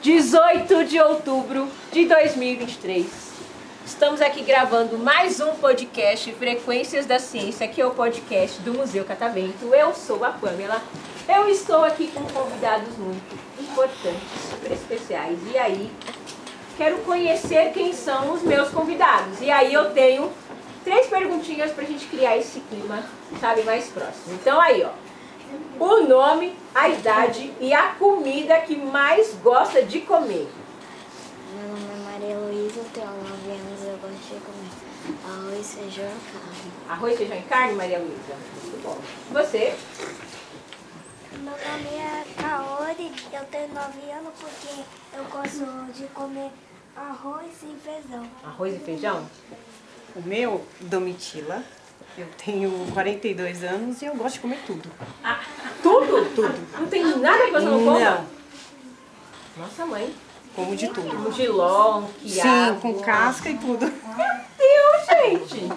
18 de outubro de 2023. Estamos aqui gravando mais um podcast Frequências da Ciência, que é o podcast do Museu Catavento. Eu sou a Pamela. Eu estou aqui com convidados muito importantes, super especiais. E aí, quero conhecer quem são os meus convidados. E aí eu tenho três perguntinhas pra gente criar esse clima, sabe, mais próximo. Então aí, ó. O nome, a idade e a comida que mais gosta de comer. Meu nome é Maria Luísa, eu tenho 9 anos e eu gosto de comer arroz, feijão e carne. Arroz, feijão e carne, Maria Luísa? Muito bom. Você? Meu nome é Kaori, eu tenho 9 anos porque eu gosto de comer arroz e feijão. Arroz e feijão? O meu, Domitila. Eu tenho 42 anos e eu gosto de comer tudo. Ah, tudo? Tudo. Não tem nada que você não coma? Não. Nossa mãe. Como de tudo. Giló, um quiabo. Sim, com casca e tudo. Deus, gente.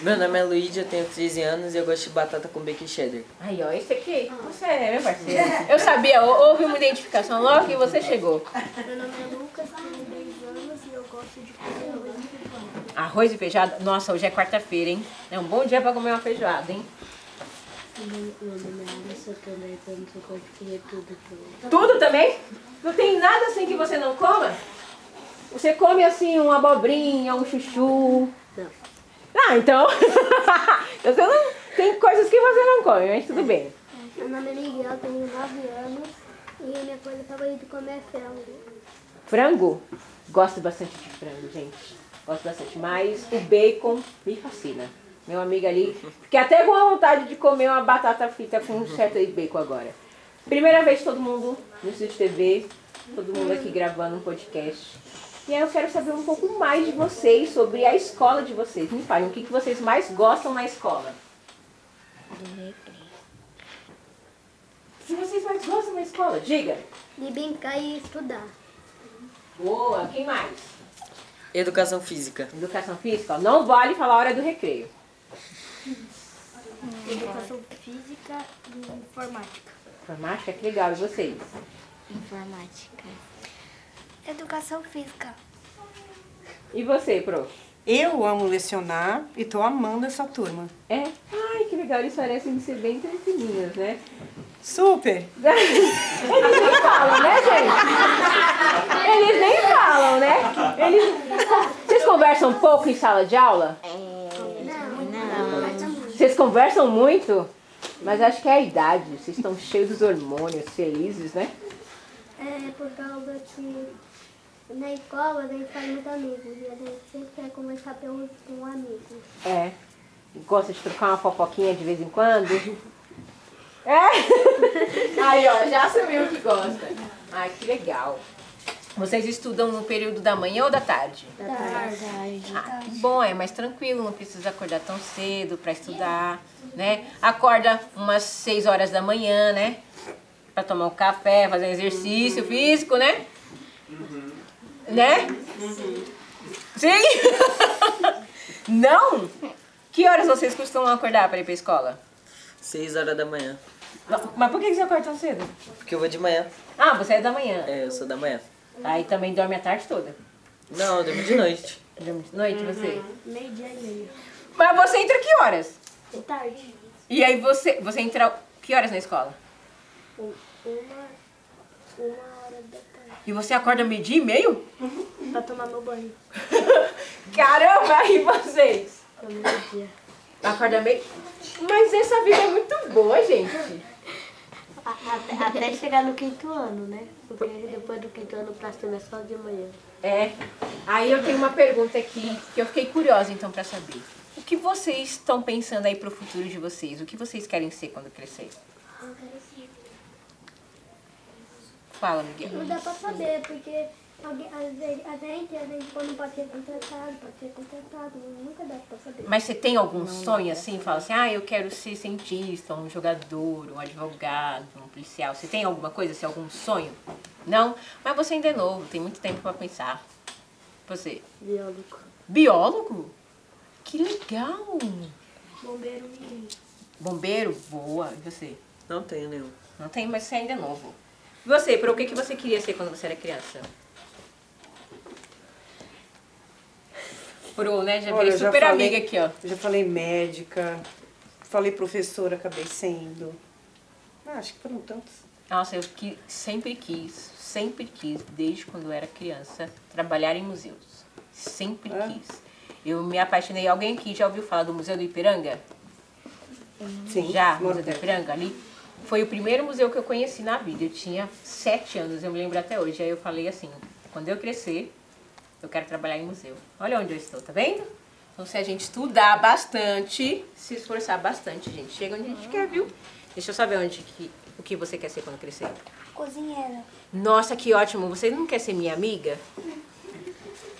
Meu nome é Luigi, eu tenho 13 anos e eu gosto de batata com bacon cheddar. Aí, ó, esse aqui, você é meu parceiro. Eu sabia, houve uma identificação logo que você chegou. Meu nome é Lucas, tenho 10 anos e eu gosto de comer arroz e feijão. Arroz e feijoada? Nossa, hoje é quarta-feira, hein? É um bom dia pra comer uma feijoada, hein? Meu nome é 10 anos e eu gosto de comer tudo. Tudo também? Não tem nada assim que você não coma? Você come assim uma abobrinha, um chuchu? Ah, então. você não. Tem coisas que você não come, mas tudo bem. Meu nome é Miguel, tenho 9 anos e minha coisa favorita de comer é frango. Frango? Gosto bastante de frango, gente. Gosto bastante. Mas o bacon me fascina. Meu amigo ali. Fiquei até com a vontade de comer uma batata frita com um certo de bacon agora. Primeira vez todo mundo no Estúdio TV. Todo mundo aqui gravando um podcast. E aí eu quero saber um pouco mais de vocês, sobre a escola de vocês. Me falem, o que que vocês mais gostam na escola? Do recreio. O que vocês mais gostam na escola? Diga. De brincar e estudar. Boa, quem mais? Educação física. Educação física? ó, Não vale falar a hora do recreio. Educação física e informática. Informática, que legal. E vocês? Informática. Educação física. E você, prof? Eu amo lecionar e tô amando essa turma. É? Ai, que legal. Eles parecem ser bem tranquilinhos, né? Super! Eles nem falam, né, gente? Eles nem falam, né? Eles... Vocês conversam um pouco em sala de aula? Vocês conversam muito? Mas acho que é a idade. Vocês estão cheios dos hormônios, felizes, né? É por causa que na escola a gente faz muitos amigos e a gente sempre quer conversar pelos, com amigos. É. Gosta de trocar uma fofoquinha de vez em quando? É? Aí, ó, já assumiu que gosta. Ai, que legal. Vocês estudam no período da manhã ou da tarde? Da tarde. Ah, bom, é mais tranquilo, não precisa acordar tão cedo para estudar, né? Acorda umas 6 horas da manhã, né? Para tomar um café, fazer um exercício físico, né? Né? Sim? não? Que horas vocês costumam acordar para ir para escola? 6 horas da manhã. Mas por que você acorda tão cedo? Porque eu vou de manhã. Ah, você é da manhã. É, eu sou da manhã. Aí também dorme a tarde toda. Não, eu durmo de noite. Dorme de noite, você? Meio-dia e meio. Mas você entra que horas? De tarde. E aí você, você entra que horas na escola? Um- Uma, uma hora da tarde. E você acorda meio-dia e meio? Pra tomar meu banho. Caramba, e vocês? Meio-dia. Acorda meio... Mas essa vida é muito boa, gente. Até, até chegar no quinto ano, né? Porque depois do quinto ano pra cima é só de manhã. É. Aí eu tenho uma pergunta aqui que eu fiquei curiosa então pra saber. O que vocês estão pensando aí pro futuro de vocês? O que vocês querem ser quando crescer? Fala, Miguel. Não dá pra saber, porque alguém, às vezes, a gente, às vezes, quando pode ser contratado, pode ser contratado, nunca dá pra saber. Mas você tem algum sonho assim? Fala assim, ah, eu quero ser cientista, um jogador, um advogado, um policial. Você tem alguma coisa, assim, algum sonho? Não? Mas você ainda é novo, tem muito tempo pra pensar. Você? Biólogo. Biólogo? Que legal! Bombeiro mirim. Bombeiro? Boa. E você? Não tenho nenhum. Não tem, mas você ainda é novo. Você, Pro, o que, que você queria ser quando você era criança? Pro, né? Já Olha, já super falei- amiga aqui, ó. Já falei médica, falei professora, acabei sendo. Ah, acho que foram tantos. Nossa, eu que, sempre quis, sempre quis, desde quando eu era criança, trabalhar em museus. Sempre quis. Eu me apaixonei. Alguém aqui já ouviu falar do Museu do Ipiranga? Sim. Já, Museu do. Ipiranga, ali. Foi o primeiro museu que eu conheci na vida. Eu tinha sete anos, eu me lembro até hoje. Aí eu falei assim, quando eu crescer, eu quero trabalhar em museu. Olha onde eu estou, tá vendo? Então se a gente estudar bastante, se esforçar bastante, gente, chega onde a gente quer, viu? Deixa eu saber onde que, o que você quer ser quando crescer. Cozinheira. Nossa, que ótimo. Você não quer ser minha amiga?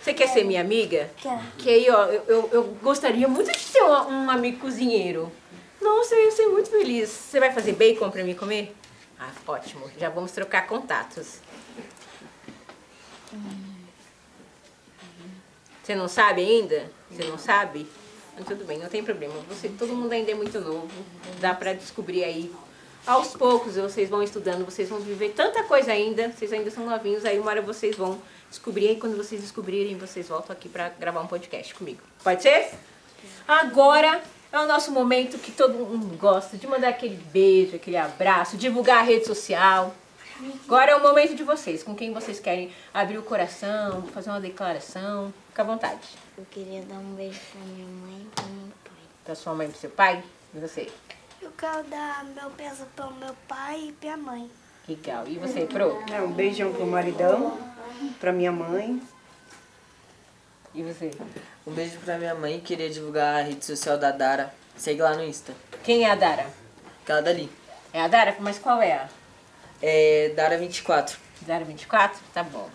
Você quer ser minha amiga? Quero. Que aí, ó, eu, eu, eu gostaria muito de ter um, um amigo cozinheiro. Nossa, eu ia ser muito feliz. Você vai fazer bacon pra mim comer? Ah, ótimo. Já vamos trocar contatos. Você não sabe ainda? Você não sabe? Mas tudo bem, não tem problema. Você, todo mundo ainda é muito novo. Dá pra descobrir aí. Aos poucos vocês vão estudando, vocês vão viver tanta coisa ainda. Vocês ainda são novinhos, aí uma hora vocês vão descobrir. E quando vocês descobrirem, vocês voltam aqui pra gravar um podcast comigo. Pode ser? Agora é o nosso momento que todo mundo gosta de mandar aquele beijo, aquele abraço, divulgar a rede social. Agora é o momento de vocês, com quem vocês querem abrir o coração, fazer uma declaração. Fica à vontade. Eu queria dar um beijo pra minha mãe e pro meu pai. Pra sua mãe e pro seu pai. E você? Eu quero dar meu peso para o meu pai e pra minha mãe. Legal. E você, Pro? É, um beijão pro maridão, pra minha mãe. E você? Um beijo pra minha mãe. Queria divulgar a rede social da Dara. Segue lá no Insta. Quem é a Dara? Aquela dali. É a Dara? Mas qual é a? É Dara24. Dara 24? Tá bom.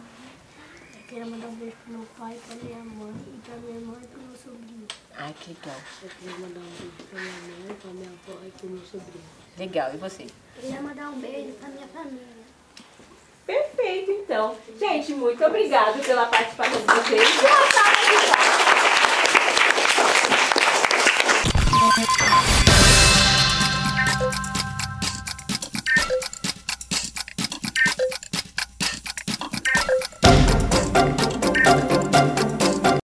Eu queria mandar um beijo pro meu pai, pra minha mãe e pra minha irmã e pro meu sobrinho. Ai, que legal. Eu queria mandar um beijo pra minha mãe, pra minha avó e pro meu sobrinho. Legal. E você? Eu queria mandar um beijo pra minha família. Perfeito, então. Gente, muito obrigada pela participação de vocês. Boa tarde, pessoal.